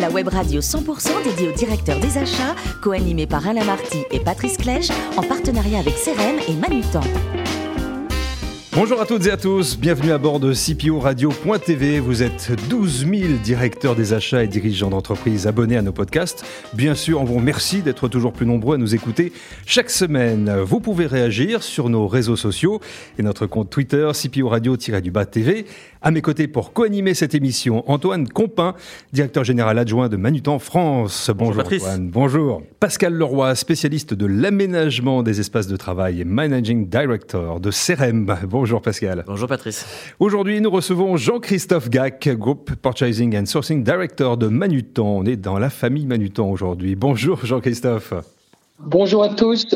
La web radio 100% dédiée au directeur des achats, co-animée par Alain Marty et Patrice Clèche, en partenariat avec CRM et Manutan. Bonjour à toutes et à tous, bienvenue à bord de CPO Radio.tv. Vous êtes 12 000 directeurs des achats et dirigeants d'entreprise abonnés à nos podcasts. Bien sûr, on vous remercie d'être toujours plus nombreux à nous écouter chaque semaine. Vous pouvez réagir sur nos réseaux sociaux et notre compte Twitter CPO Radio-du-bas TV. À mes côtés pour co-animer cette émission, Antoine Compin, directeur général adjoint de Manutan France. Bonjour, Antoine. Bonjour. Pascal Leroy, spécialiste de l'aménagement des espaces de travail et managing director de CRM. Bonjour Pascal. Bonjour Patrice. Aujourd'hui, nous recevons Jean-Christophe Gac, Group Purchasing and Sourcing Director de Manutan. On est dans la famille Manutan aujourd'hui. Bonjour Jean-Christophe. Bonjour à tous.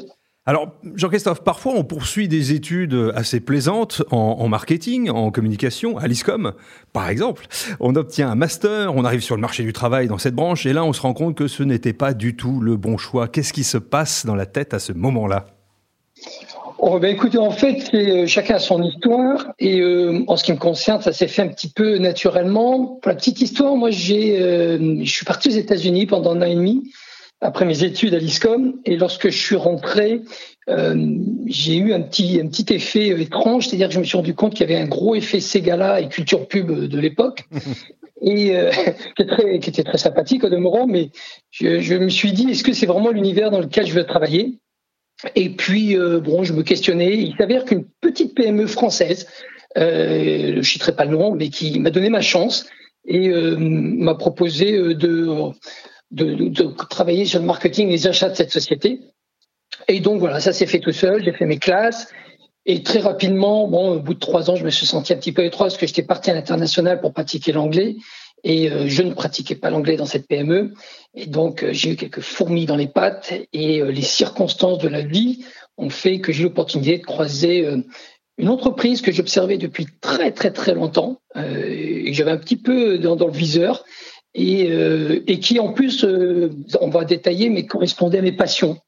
Alors, Jean-Christophe, parfois on poursuit des études assez plaisantes en, marketing, en communication, à l'ISCOM, par exemple. On obtient un master, on arrive sur le marché du travail dans cette branche, et là on se rend compte que ce n'était pas du tout le bon choix. Qu'est-ce qui se passe dans la tête à ce moment-là? Oh, ben écoutez, en fait, euh, chacun a son histoire et euh, en ce qui me concerne, ça s'est fait un petit peu naturellement. Pour la petite histoire, moi, j'ai, euh, je suis parti aux États-Unis pendant un an et demi après mes études à l'ISCOM. Et lorsque je suis rentré, euh, j'ai eu un petit, un petit effet étrange, c'est-à-dire que je me suis rendu compte qu'il y avait un gros effet Ségala et culture pub de l'époque. et euh, qui, était très, qui, était très, sympathique au demeurant, mais je, je me suis dit, est-ce que c'est vraiment l'univers dans lequel je veux travailler? Et puis, euh, bon, je me questionnais. Il s'avère qu'une petite PME française, euh, je ne citerai pas le nom, mais qui m'a donné ma chance et euh, m'a proposé de travailler sur le marketing et les achats de cette société. Et donc voilà, ça s'est fait tout seul. J'ai fait mes classes. Et très rapidement, bon, au bout de trois ans, je me suis senti un petit peu étroit parce que j'étais parti à l'international pour pratiquer l'anglais et euh, je ne pratiquais pas l'anglais dans cette PME. Et donc, euh, j'ai eu quelques fourmis dans les pattes et euh, les circonstances de la vie ont fait que j'ai eu l'opportunité de croiser une entreprise que j'observais depuis très, très, très longtemps et que j'avais un petit peu dans, dans le viseur et, et qui en plus, on va détailler, mais correspondait à mes passions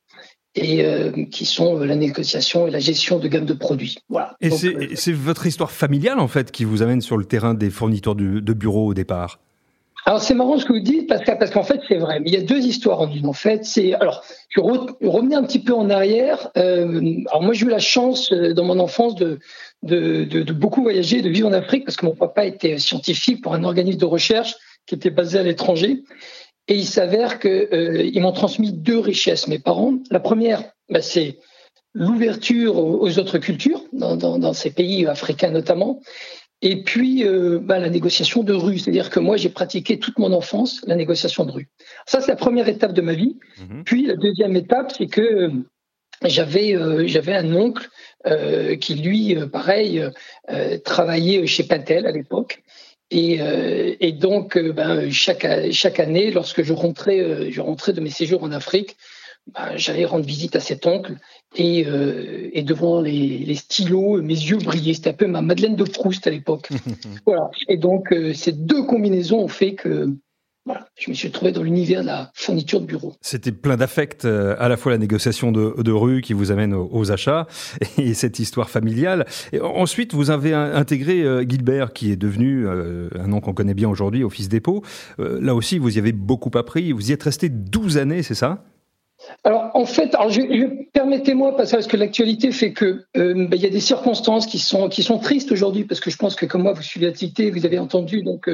et euh, qui sont la négociation et la gestion de gamme de produits. Voilà. Et c'est votre histoire familiale en fait qui vous amène sur le terrain des fournisseurs de, de bureaux au départ? Alors c'est marrant ce que vous dites parce qu'en parce qu'en fait c'est vrai. Mais il y a deux histoires en une. En fait, c'est alors je revenais un petit peu en arrière. Euh, alors moi j'ai eu la chance dans mon enfance de de, beaucoup voyager, de vivre en Afrique parce que mon papa était scientifique pour un organisme de recherche qui était basé à l'étranger. Et il s'avère qu'ils euh, m'ont transmis deux richesses, mes parents. La première, bah, c'est l'ouverture aux, autres cultures, dans, dans, ces pays africains notamment. Et puis, euh, bah, la négociation de rue. C'est-à-dire que moi, j'ai pratiqué toute mon enfance la négociation de rue. Ça, c'est la première étape de ma vie. Mhm. Puis, la deuxième étape, c'est que euh, j'avais euh, j'avais un oncle euh, qui lui pareil travaillait chez Pentel à l'époque et, et, donc, ben, chaque, chaque année, lorsque je rentrais, je rentrais de mes séjours en Afrique, ben, j'allais rendre visite à cet oncle et, et devant les, les, stylos, mes yeux brillaient. C'était un peu ma Madeleine de Proust à l'époque. voilà. Et donc, ces deux combinaisons ont fait que voilà, je me suis trouvé dans l'univers de la fourniture de bureau. C'était plein d'affect, euh, à la fois la négociation de, de rue qui vous amène aux, achats et cette histoire familiale. Et ensuite, vous avez intégré euh, Gilbert, qui est devenu euh, un nom qu'on connaît bien aujourd'hui, Office Dépôt. là aussi, vous y avez beaucoup appris. Vous y êtes resté 12 années, c'est ça? Alors en fait, alors je, permettez-moi parce que l'actualité fait que ben, il y a des circonstances qui sont qui sont tristes aujourd'hui parce que je pense que comme moi vous suivez l'activité, vous avez entendu donc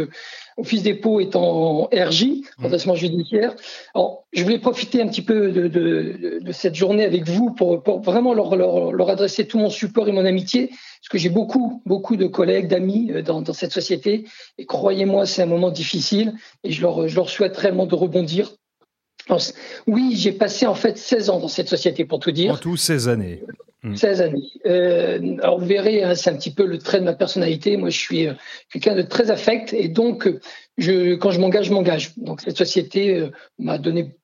Office dépôt est en RJ, mmh. redressement judiciaire. Alors, je voulais profiter un petit peu de, de, de cette journée avec vous pour, pour vraiment leur, leur, leur, adresser tout mon support et mon amitié, parce que j'ai beaucoup, beaucoup de collègues, d'amis euh, dans, dans, cette société. Et croyez-moi, c'est un moment difficile et je leur, je leur souhaite réellement de rebondir. Oui, j'ai passé en fait 16 ans dans cette société, pour tout dire. En tout, 16 années. 16 mm. années. Euh, alors vous verrez, hein, c'est un petit peu le trait de ma personnalité. Moi, je suis euh, quelqu'un de très affect et donc, je, quand je m'engage, je m'engage. Donc cette société euh, m'a donné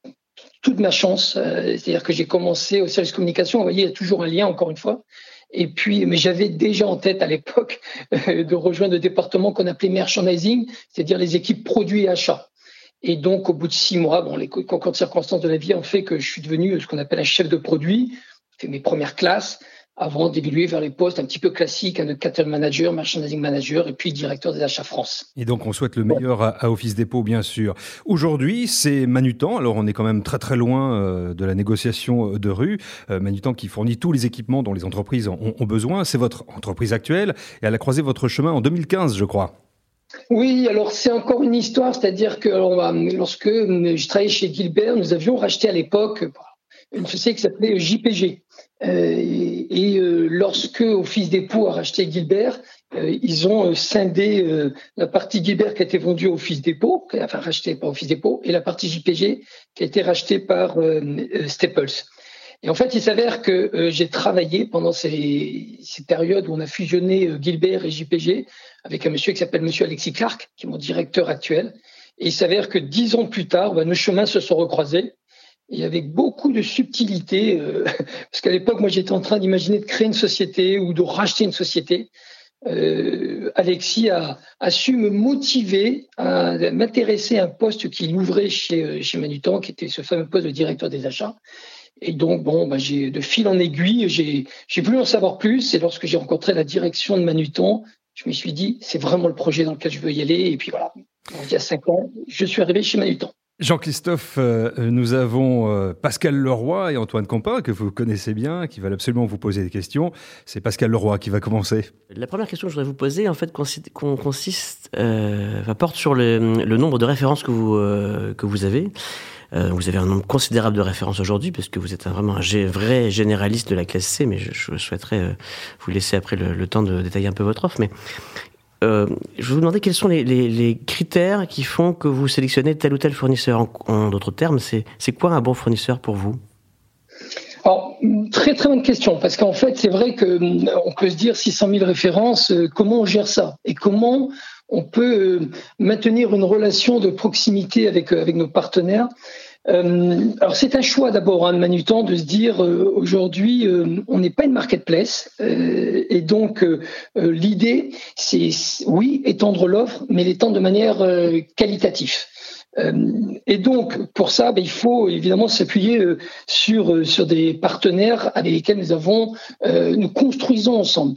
toute ma chance. Euh, c'est-à-dire que j'ai commencé au service communication. Vous voyez, il y a toujours un lien, encore une fois. Et puis, mais j'avais déjà en tête à l'époque de rejoindre le département qu'on appelait merchandising, c'est-à-dire les équipes produits et achats. Et donc, au bout de six mois, bon, les concours de circonstances de la vie ont fait que je suis devenu ce qu'on appelle un chef de produit fait mes premières classes. avant d'évoluer vers les postes un petit peu classiques, un cattle manager, merchandising manager et puis directeur des achats France. Et donc on souhaite le meilleur à, Office Dépôt, bien sûr. Aujourd'hui, c'est Manutan. Alors on est quand même très très loin euh, de la négociation de rue. Euh, Manutan qui fournit tous les équipements dont les entreprises ont besoin. C'est votre entreprise actuelle et elle a croisé votre chemin en 2015, je crois. Oui, alors c'est encore une histoire, c'est-à-dire que lorsque je travaillais chez Gilbert, nous avions racheté à l'époque une société qui s'appelait JPG. Euh, et euh, lorsque Office Dépôt a racheté Gilbert, euh, ils ont scindé la partie Gilbert qui a été vendue au Office Dépôt, enfin rachetée par Office Dépôt, et la partie JPG qui a été rachetée par Staples. Et en fait, il s'avère que j'ai travaillé pendant ces, ces, périodes où on a fusionné Gilbert et JPG avec un monsieur qui s'appelle Monsieur Alexis Clark, qui est mon directeur actuel. Et il s'avère que dix ans plus tard, ben, nos chemins se sont recroisés et avec beaucoup de subtilité, euh, parce qu'à l'époque, moi, j'étais en train d'imaginer de créer une société ou de racheter une société. Euh, Alexis a, su me motiver à m'intéresser à un poste qu'il ouvrait chez, euh, chez Manutan, qui était ce fameux poste de directeur des achats. Et donc, bon, bah, j'ai de fil en aiguille, j'ai voulu en savoir plus. Et lorsque j'ai rencontré la direction de Manutan, je me suis dit, c'est vraiment le projet dans lequel je veux y aller. Et puis voilà, il y a cinq ans, je suis arrivé chez Manutan. Jean-Christophe, euh, nous avons euh, Pascal Leroy et Antoine Compin, que vous connaissez bien, qui veulent absolument vous poser des questions. C'est Pascal Leroy qui va commencer. La première question que je voudrais vous poser, en fait, consiste, euh, porte sur le, nombre de références que vous, que vous avez. Vous avez un nombre considérable de références aujourd'hui, parce que vous êtes vraiment un vrai généraliste de la classe C, mais je, souhaiterais vous laisser après le, temps de détailler un peu votre offre. Mais euh, je vous demander quels sont les, critères qui font que vous sélectionnez tel ou tel fournisseur. En, d'autres termes, c'est quoi un bon fournisseur pour vous? Alors, très très bonne question, parce qu'en fait, c'est vrai qu'on peut se dire 600 000 références, euh, comment on gère ça? Et comment on peut euh, maintenir une relation de proximité avec, avec nos partenaires euh, alors c'est un choix d'abord hein, de Manutan de se dire euh, aujourd'hui euh, on n'est pas une marketplace et donc l'idée c'est oui étendre l'offre mais l'étendre de manière qualitative. Et donc, pour ça, ben, il faut évidemment s'appuyer sur, sur des partenaires avec lesquels nous avons, nous construisons ensemble.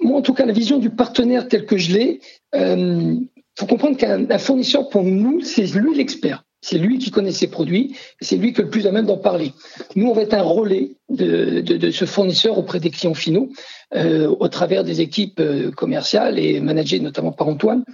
moi, en tout cas, la vision du partenaire tel que je l'ai, il faut comprendre qu'un fournisseur, pour nous, c'est lui l'expert. C'est lui qui connaît ses produits, c'est lui qui est le plus à même d'en parler. Nous, on va être un relais de, ce fournisseur auprès des clients finaux, euh, au travers des équipes euh, commerciales et managées notamment par Antoine.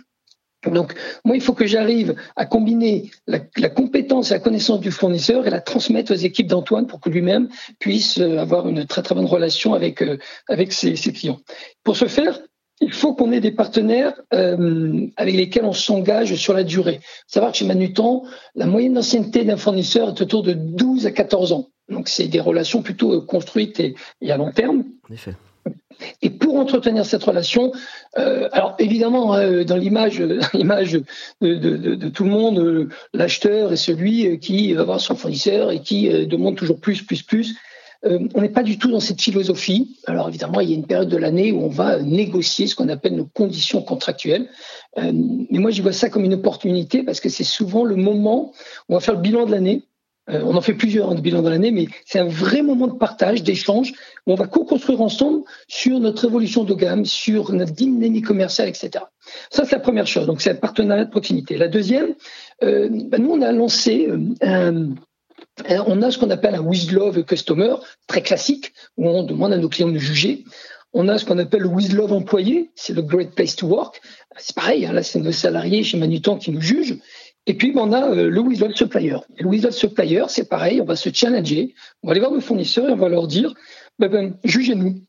Donc, moi, il faut que j'arrive à combiner la, compétence et la connaissance du fournisseur et la transmettre aux équipes d'Antoine pour que lui-même puisse euh, avoir une très très bonne relation avec avec ses, clients. Pour ce faire, il faut qu'on ait des partenaires euh, avec lesquels on s'engage sur la durée. savoir que chez Manutan, la moyenne d'ancienneté d'un fournisseur est autour de 12 à 14 ans. Donc c'est des relations plutôt euh, construites et, à long terme. En effet. Pour entretenir cette relation, euh, alors évidemment, hein, dans l'image, l'image de, tout le monde, l'acheteur est celui qui va voir son fournisseur et qui demande toujours plus, plus, plus. Euh, on n'est pas du tout dans cette philosophie. Alors évidemment, il y a une période de l'année où on va négocier ce qu'on appelle nos conditions contractuelles. Euh, mais moi, je vois ça comme une opportunité parce que c'est souvent le moment où on va faire le bilan de l'année. Euh, on en fait plusieurs hein, de bilan de l'année, mais c'est un vrai moment de partage, d'échange, où on va co-construire ensemble sur notre évolution de gamme, sur notre dynamique commerciale, etc. Ça, c'est la première chose. Donc, c'est un partenariat de proximité. La deuxième, ben, nous, on a lancé un on a ce qu'on appelle un with love customer, très classique, où on demande à nos clients de juger. On a ce qu'on appelle le with love employé, c'est le great place to work. C'est pareil, hein, là c'est nos salariés chez Manutan qui nous jugent. Et puis on a euh, le love supplier. Le love supplier, c'est pareil, on va se challenger, on va aller voir nos fournisseurs et on va leur dire, ben, ben, jugez-nous,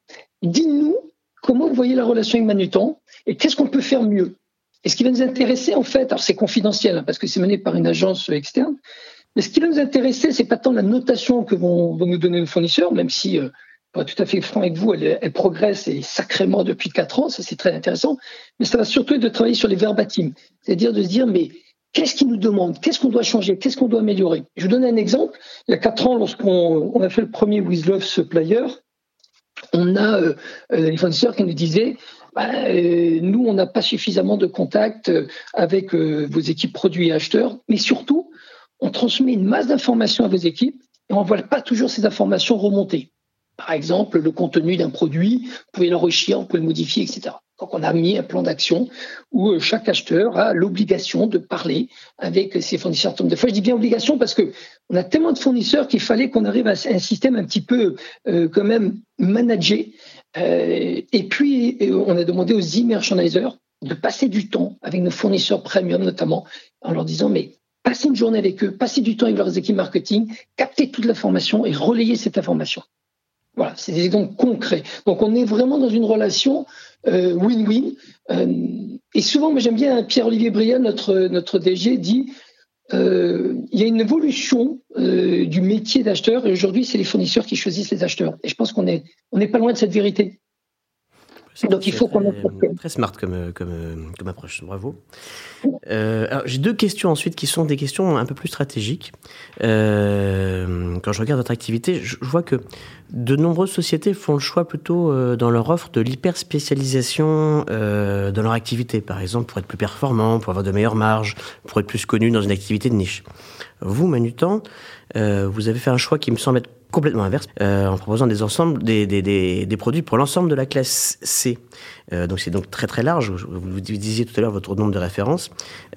dites-nous comment vous voyez la relation avec Manutan et qu'est-ce qu'on peut faire mieux. Et ce qui va nous intéresser en fait, alors c'est confidentiel hein, parce que c'est mené par une agence externe, mais ce qui va nous intéresser, c'est pas tant la notation que vont, nous donner nos fournisseurs, même si, euh, pour être tout à fait franc avec vous, elle, progresse et sacrément depuis quatre ans, ça c'est très intéressant. Mais ça va surtout être de travailler sur les verbatims, c'est-à-dire de se dire, mais qu'est-ce qu'ils nous demandent Qu'est-ce qu'on doit changer? Qu'est-ce qu'on doit améliorer? Je vous donne un exemple. Il y a quatre ans, lorsqu'on on a fait le premier With Love Supplier, on a euh, euh, les qui nous disaient bah, nous, on n'a pas suffisamment de contact avec vos équipes produits et acheteurs, mais surtout, on transmet une masse d'informations à vos équipes et on ne voit pas toujours ces informations remonter. Par exemple, le contenu d'un produit, vous pouvez l'enrichir, vous pouvez le modifier, etc. Donc on a mis un plan d'action où euh, chaque acheteur a l'obligation de parler avec ses fournisseurs. De fois, je dis bien obligation parce que on a tellement de fournisseurs qu'il fallait qu'on arrive à un système un petit peu euh, quand même managé. Euh, et puis on a demandé aux e-merchandisers de passer du temps avec nos fournisseurs premium notamment, en leur disant mais passez une journée avec eux, passez du temps avec leurs équipes marketing, captez toute l'information et relayez cette information. Voilà, c'est des exemples concrets. Donc on est vraiment dans une relation euh, win-win. Euh, et souvent, moi j'aime bien Pierre-Olivier Briand, notre, notre DG, dit euh, il y a une évolution du métier d'acheteur et aujourd'hui, c'est les fournisseurs qui choisissent les acheteurs. Et je pense qu'on n'est on est pas loin de cette vérité. Donc il faut qu'on très, très smart comme, comme, comme approche. Bravo. Euh, j'ai deux questions ensuite qui sont des questions un peu plus stratégiques. Euh, quand je regarde votre activité, je, vois que de nombreuses sociétés font le choix plutôt euh, dans leur offre de l'hyper spécialisation euh, dans leur activité. Par exemple, pour être plus performant, pour avoir de meilleures marges, pour être plus connu dans une activité de niche. Vous, Manutan, euh, vous avez fait un choix qui me semble être complètement inverse, euh, en proposant des ensembles, des, des, des, des produits pour l'ensemble de la classe C. Euh, donc c'est donc très très large. Vous disiez tout à l'heure votre nombre de références.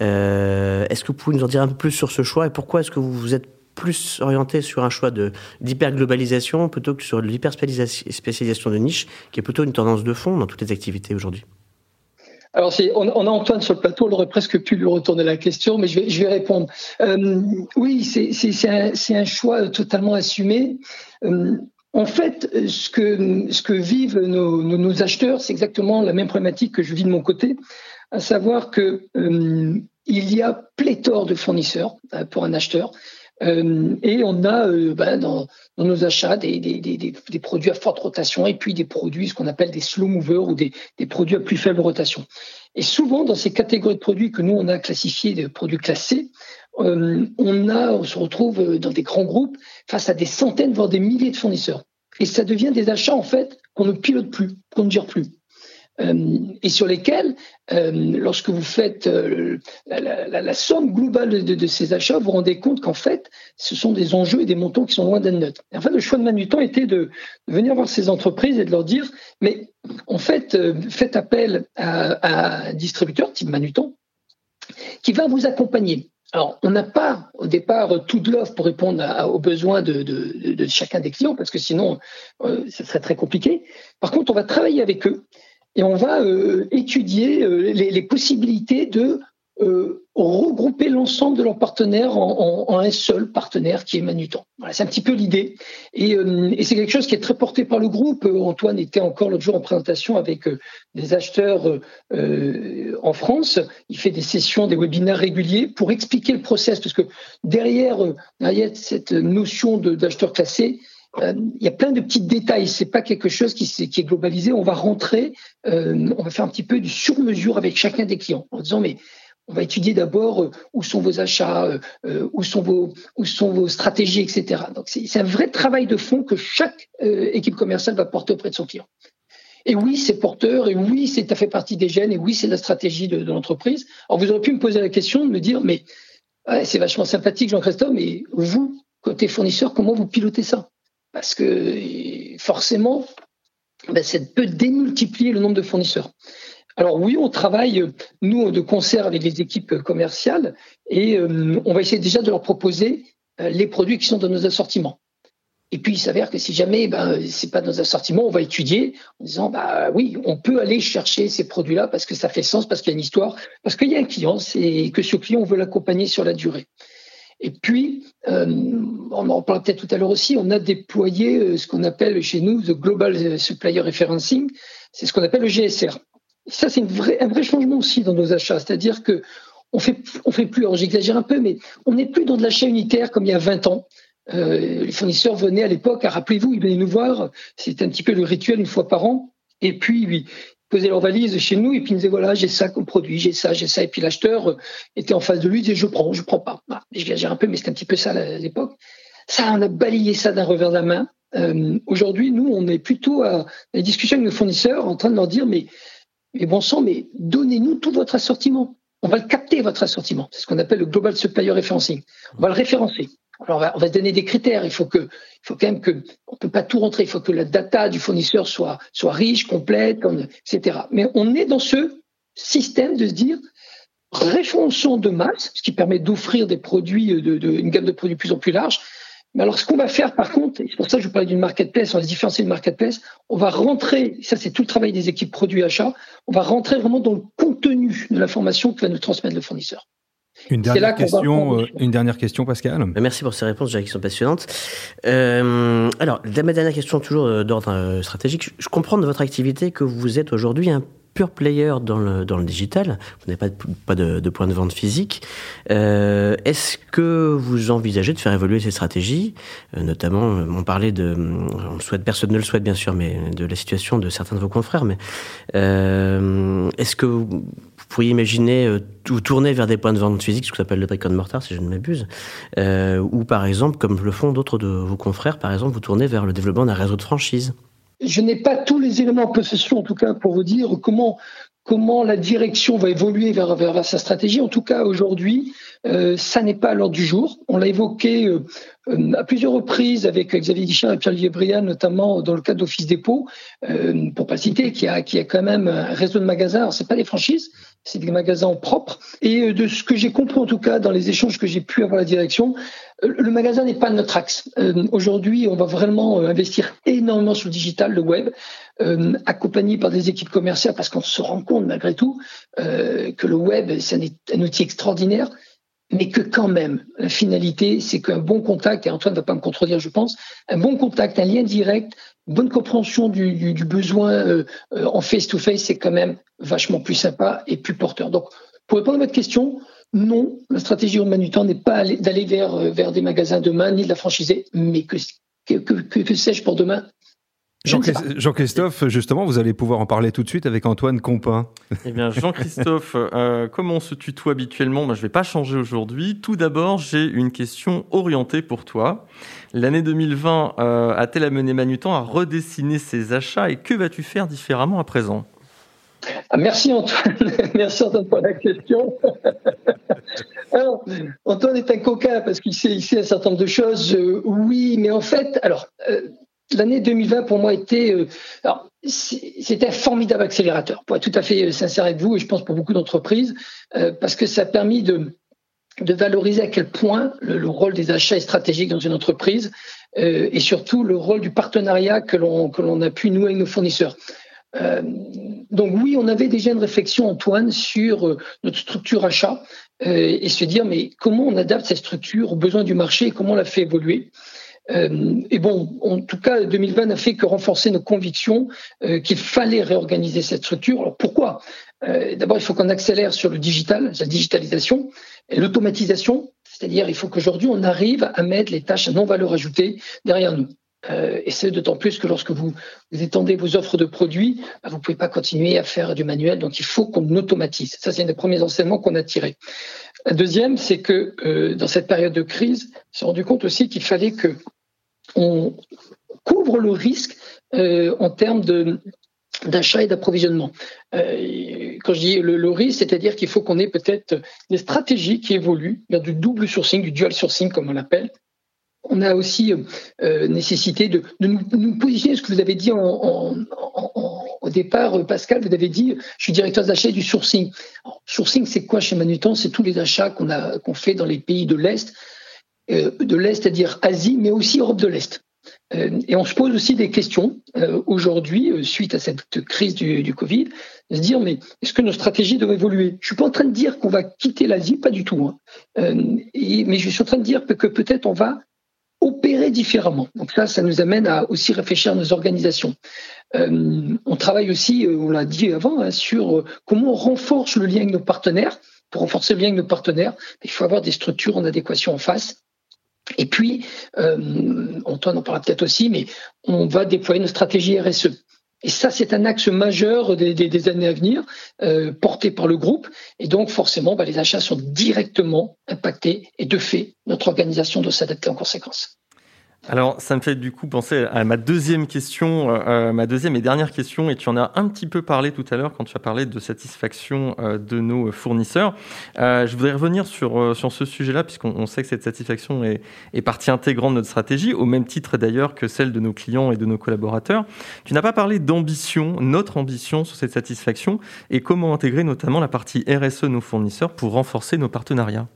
Euh, est-ce que vous pouvez nous en dire un peu plus sur ce choix et pourquoi est-ce que vous vous êtes plus orienté sur un choix de d'hyperglobalisation plutôt que sur l'hyperspécialisation de niche, qui est plutôt une tendance de fond dans toutes les activités aujourd'hui? Alors, on, a Antoine sur le plateau, on aurait presque pu lui retourner la question, mais je vais, répondre. Euh, oui, c'est un, choix totalement assumé. Euh, en fait, ce que, vivent nos, acheteurs, c'est exactement la même problématique que je vis de mon côté, à savoir que euh, y a pléthore de fournisseurs pour un acheteur. Euh, et on a euh, ben, dans, nos achats des, produits à forte rotation et puis des produits, ce qu'on appelle des slow movers ou des, produits à plus faible rotation. Et souvent, dans ces catégories de produits que nous, on a classifiés de produits classés, euh, on, a, on se retrouve dans des grands groupes face à des centaines, voire des milliers de fournisseurs. Et ça devient des achats, en fait, qu'on ne pilote plus, qu'on ne gère plus. Euh, et sur lesquels, euh, lorsque vous faites euh, la, somme globale de, ces achats, vous vous rendez compte qu'en fait, ce sont des enjeux et des montants qui sont loin d'être neutres. en fait, le choix de Manutan était de, venir voir ces entreprises et de leur dire, mais en fait, faites appel à, un distributeur type Manutan qui va vous accompagner. Alors, on n'a pas au départ tout de l'offre pour répondre aux besoins de, chacun des clients, parce que sinon, ce serait très compliqué. Par contre, on va travailler avec eux et on va euh, étudier euh, les, possibilités de euh, regrouper l'ensemble de leurs partenaires en, un seul partenaire qui est Manutan. Voilà, c'est un petit peu l'idée. Et, c'est quelque chose qui est très porté par le groupe. Antoine était encore l'autre jour en présentation avec des acheteurs en France. Il fait des sessions, des webinaires réguliers pour expliquer le process, parce que derrière, derrière cette notion d'acheteur classé, il y a plein de petits détails. C'est pas quelque chose qui, est globalisé. On va rentrer, euh, on va faire un petit peu du sur-mesure avec chacun des clients en disant mais on va étudier d'abord euh, où sont vos achats, euh, où sont vos stratégies, etc. Donc c'est un vrai travail de fond que chaque euh, équipe commerciale va porter auprès de son client. Et oui, c'est porteur, et oui, c'est fait partie des gènes, et oui, c'est la stratégie de, l'entreprise. Alors vous aurez pu me poser la question de me dire mais c'est vachement sympathique Jean-Christophe, mais vous côté fournisseur, comment vous pilotez ça? Parce que forcément, ben, ça peut démultiplier le nombre de fournisseurs. Alors oui, on travaille, nous, de concert avec les équipes commerciales, et euh, on va essayer déjà de leur proposer euh, les produits qui sont dans nos assortiments. Et puis il s'avère que si jamais ben c'est pas dans nos assortiments, on va étudier en disant bah oui, on peut aller chercher ces produits-là parce que ça fait sens, parce qu'il y a une histoire, parce qu'il y a un client, c'est que ce client on veut l'accompagner sur la durée. Et puis, euh, on en parlera peut-être tout à l'heure aussi, on a déployé euh, ce qu'on appelle chez nous the Global Supplier Referencing, c'est ce qu'on appelle le GSR. ça, c'est un vrai changement aussi dans nos achats, c'est-à-dire que on fait, on fait plus, alors j'exagère un peu, mais on n'est plus dans de l'achat unitaire comme il y a 20 ans. Euh, les fournisseurs venaient à l'époque, rappelez-vous, ils venaient nous voir, c'était un petit peu le rituel une fois par an, et puis posaient leur valise chez nous et puis ils disaient voilà j'ai ça comme produit, j'ai ça, j'ai ça et puis l'acheteur euh, était en face de lui, il disait je prends, je prends pas. Bah, je exagère un peu mais c'était un petit peu ça à l'époque. Ça on a balayé ça d'un revers de la main. Euh, Aujourd'hui nous on est plutôt à la discussion avec nos fournisseurs en train de leur dire mais mais bon sang mais donnez-nous tout votre assortiment. On va le capter votre assortiment. C'est ce qu'on appelle le global supplier referencing. On va le référencer. Alors on va, on va, se donner des critères. Il faut que, faut quand même que, on peut pas tout rentrer. Il faut que la data du fournisseur soit riche, complète, etc. Mais on est dans ce système de se dire référençons de masse, ce qui permet d'offrir des produits, de, une gamme de produits de plus en plus large. Mais alors, ce qu'on va faire, par contre, et c'est pour ça que je parlais d'une marketplace, on va se différencier de marketplace, on va rentrer, ça c'est tout le travail des équipes produits achats, on va rentrer vraiment dans le contenu de l'information que va nous transmettre le fournisseur. Une dernière, question, euh, une dernière question, Pascal. Bah, merci pour ces réponses, qui sont passionnantes. Euh, alors, ma dernière question, toujours euh, d'ordre stratégique. Je comprends de votre activité que vous êtes aujourd'hui un pure player dans le, dans le digital, vous n'avez pas, de, pas de, de, point de vente physique. Euh, Est-ce que vous envisagez de faire évoluer ces stratégies? Euh, Notamment, on parlait de, on souhaite, personne ne le souhaite bien sûr, mais de la situation de certains de vos confrères. Mais euh, est-ce que vous, pourriez imaginer euh, tourner vers des points de vente physiques, ce qu'on appelle le brick and mortar, si je ne m'abuse, euh, ou par exemple, comme le font d'autres de vos confrères, par exemple, vous tournez vers le développement d'un réseau de franchise je n'ai pas tous les éléments en possession, en tout cas, pour vous dire comment comment la direction va évoluer vers, vers, sa stratégie. En tout cas, aujourd'hui, euh, ça n'est pas à l'ordre du jour. On l'a évoqué euh, à plusieurs reprises avec Xavier Guichard et Pierre-Olivier Briand, notamment dans le cadre d'Office Dépôt, euh, pour pas citer, qui a, qui a quand même un réseau de magasins. Alors, c'est pas des franchises, c'est des magasins propres. Et euh, de ce que j'ai compris, en tout cas, dans les échanges que j'ai pu avoir la direction, euh, le magasin n'est pas notre axe. Aujourd'hui, on va vraiment investir énormément sur le digital, le web, accompagné par des équipes commerciales, parce qu'on se rend compte malgré tout que le web, c'est un, un outil extraordinaire mais que quand même, la finalité, c'est qu'un bon contact, et Antoine ne va pas me contredire, je pense, un bon contact, un lien direct, bonne compréhension du, besoin euh, en face-to-face, c'est quand même vachement plus sympa et plus porteur. Donc, pour répondre à votre question, non, la stratégie urbaine du temps n'est pas d'aller vers, euh, vers des magasins demain, ni de la franchiser, mais que sais-je pour demain? Jean-Christophe, justement, vous allez pouvoir en parler tout de suite avec Antoine Compin. Eh bien, Jean-Christophe, euh, comme on se tutoie habituellement, bah, je ne vais pas changer aujourd'hui. Tout d'abord, j'ai une question orientée pour toi. L'année 2020 euh, a-t-elle amené Manutan à redessiner ses achats et que vas-tu faire différemment à présent? Ah, Merci Antoine, merci Antoine pour la question. alors, Antoine est un coquin parce qu'il sait, il sait un certain nombre de choses. Euh, oui, mais en fait, alors. L'année 2020 pour moi était euh, c'était un formidable accélérateur pour être tout à fait euh, sincère avec vous et je pense pour beaucoup d'entreprises euh, parce que ça a permis de valoriser à quel point le, le rôle des achats est stratégique dans une entreprise et surtout le rôle du partenariat que l'on a pu nouer avec nos fournisseurs. Donc oui, on avait déjà une réflexion, Antoine, sur notre structure achat et se dire mais comment on adapte cette structure aux besoins du marché et comment on la fait évoluer. Euh, et bon, en tout cas, 2020 n'a fait que renforcer nos convictions euh, qu'il fallait réorganiser cette structure. Alors pourquoi? Euh, D'abord, il faut qu'on accélère sur le digital, la digitalisation, et l'automatisation, c'est-à-dire il faut qu'aujourd'hui on arrive à mettre les tâches à non-valeur ajoutée derrière nous. Et c'est d'autant plus que lorsque vous, étendez vos offres de produits, bah, vous ne pouvez pas continuer à faire du manuel, donc il faut qu'on automatise. Ça, c'est un des premiers enseignements qu'on a tirés. La deuxième, c'est que dans cette période de crise, on s'est rendu compte aussi qu'il fallait que on couvre le risque euh, en termes d'achat et d'approvisionnement. Euh, quand je dis le, risque, c'est-à-dire qu'il faut qu'on ait peut-être des stratégies qui évoluent vers du double sourcing, du dual sourcing comme on l'appelle. On a aussi euh, nécessité de, nous, positionner, ce que vous avez dit au départ, Pascal, vous avez dit, je suis directeur d'achat du sourcing. Sourcing, c'est quoi chez Manutan? C'est tous les achats qu'on fait dans les pays de l'Est, de l'Est, c'est-à-dire Asie, mais aussi Europe de l'Est. Euh, et on se pose aussi des questions euh, aujourd'hui, suite à cette crise du, Covid, de se dire mais est-ce que nos stratégies doivent évoluer? Je suis pas en train de dire qu'on va quitter l'Asie, pas du tout. Hein. Mais je suis en train de dire que, peut-être on va opérer différemment. Donc ça, ça nous amène à aussi réfléchir à nos organisations. Euh, on travaille aussi, on l'a dit avant, hein, sur comment on renforce le lien avec nos partenaires. Pour renforcer le lien avec nos partenaires, il faut avoir des structures en adéquation en face. Et puis, euh, Antoine en parlera peut-être aussi, mais on va déployer une stratégie RSE. Et ça, c'est un axe majeur des, années à venir, euh, porté par le groupe. Et donc, forcément, bah, les achats sont directement impactés. Et de fait, notre organisation doit s'adapter en conséquence. Alors, ça me fait du coup penser à ma deuxième question, euh, ma deuxième et dernière question, et tu en as un petit peu parlé tout à l'heure quand tu as parlé de satisfaction euh, de nos fournisseurs. Euh, je voudrais revenir sur, euh, sur ce sujet-là, puisqu'on sait que cette satisfaction est, est, partie intégrante de notre stratégie, au même titre d'ailleurs que celle de nos clients et de nos collaborateurs. Tu n'as pas parlé d'ambition, notre ambition sur cette satisfaction, et comment intégrer notamment la partie RSE nos fournisseurs pour renforcer nos partenariats.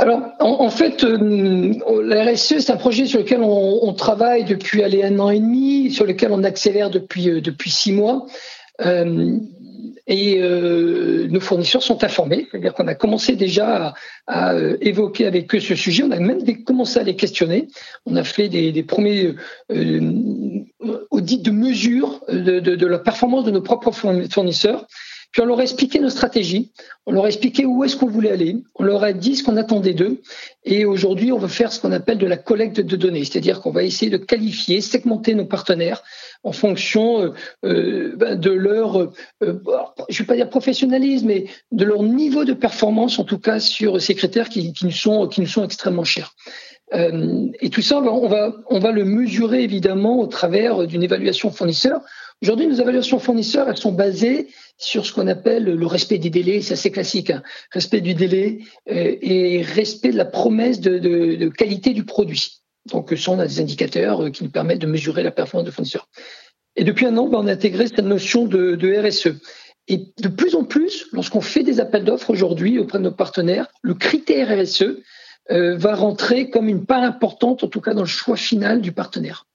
Alors, en, fait, euh, la RSE, c'est un projet sur lequel on, travaille depuis un an et demi, sur lequel on accélère depuis euh, depuis six mois. Euh, et nos fournisseurs sont informés, c'est-à-dire qu'on a commencé déjà à, évoquer avec eux ce sujet, on a même commencé à les questionner, on a fait des, premiers audits de mesure de, la performance de nos propres fournisseurs, puis on leur a expliqué nos stratégies, on leur a expliqué où est-ce qu'on voulait aller, on leur a dit ce qu'on attendait d'eux. Et aujourd'hui, on veut faire ce qu'on appelle de la collecte de données, c'est-à-dire qu'on va essayer de qualifier, segmenter nos partenaires en fonction euh, euh ben, de leur, euh, je vais pas dire professionnalisme, mais de leur niveau de performance, en tout cas sur ces critères qui, nous sont qui nous sont extrêmement chers. Et tout ça, on va, on va le mesurer évidemment au travers d'une évaluation fournisseur. Aujourd'hui, nos évaluations fournisseurs, elles sont basées sur ce qu'on appelle le respect des délais, c'est assez classique, hein. respect du délai euh, et respect de la promesse de, qualité du produit. Donc, ça, on a des indicateurs euh, qui nous permettent de mesurer la performance de fournisseur. Et depuis un an, ben, on a intégré cette notion de, RSE. Et de plus en plus, lorsqu'on fait des appels d'offres aujourd'hui auprès de nos partenaires, le critère RSE euh, va rentrer comme une part importante, en tout cas dans le choix final du partenaire.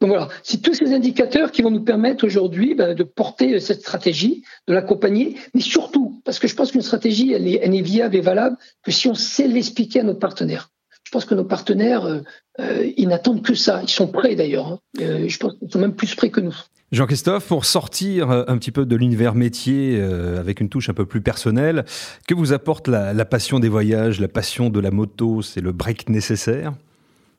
Donc voilà, c'est tous ces indicateurs qui vont nous permettre aujourd'hui ben, de porter cette stratégie, de l'accompagner, mais surtout, parce que je pense qu'une stratégie, elle est, elle est, viable et valable que si on sait l'expliquer à nos partenaires. Je pense que nos partenaires, euh, euh ils n'attendent que ça. Ils sont prêts d'ailleurs. Hein. Euh, je pense qu'ils sont même plus prêts que nous. Jean-Christophe, pour sortir euh, un petit peu de l'univers métier avec une touche un peu plus personnelle, que vous apporte la, la passion des voyages, la passion de la moto? C'est le break nécessaire?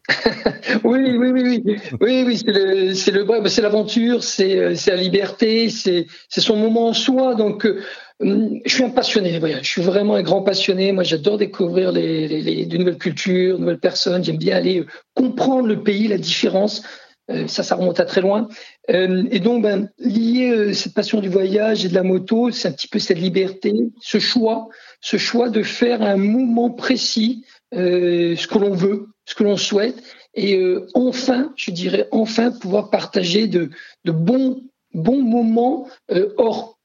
oui, oui, oui, oui, oui, oui, c'est le, c'est le, c'est l'aventure, c'est, c'est la liberté, c'est, c'est son moment en soi. Donc, euh, je suis un passionné. Je suis vraiment un grand passionné. Moi, j'adore découvrir les, les, de nouvelles cultures, de nouvelles personnes. J'aime bien aller euh, comprendre le pays, la différence. Euh, ça, ça remonte à très loin. et donc, ben, lier cette passion du voyage et de la moto, c'est un petit peu cette liberté, ce choix, ce choix de faire un mouvement précis, ce que l'on veut, ce que l'on souhaite, et euh, enfin, je dirais enfin pouvoir partager de, bons, moments euh, hors,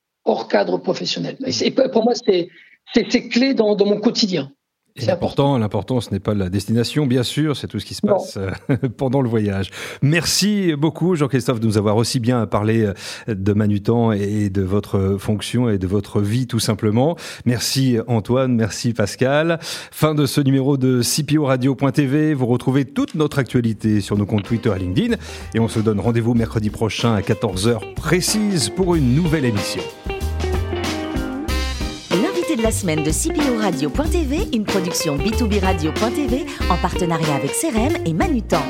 cadre professionnel. Et pour moi, c'est clé dans, dans mon quotidien. C'est important, l'important, ce n'est pas la destination, bien sûr, c'est tout ce qui se passe euh, pendant le voyage. Merci beaucoup, Jean-Christophe, de nous avoir aussi bien parlé euh, de Manutan et de votre fonction et de votre vie, tout simplement. Merci, Antoine, merci, Pascal. Fin de ce numéro de CPO Radio.tv. Vous retrouvez toute notre actualité sur nos comptes Twitter et LinkedIn. Et on se donne rendez-vous mercredi prochain à 14h précise pour une nouvelle émission la semaine de CPO Radio.tv, une production B2B Radio.tv en partenariat avec CRM et Manutan.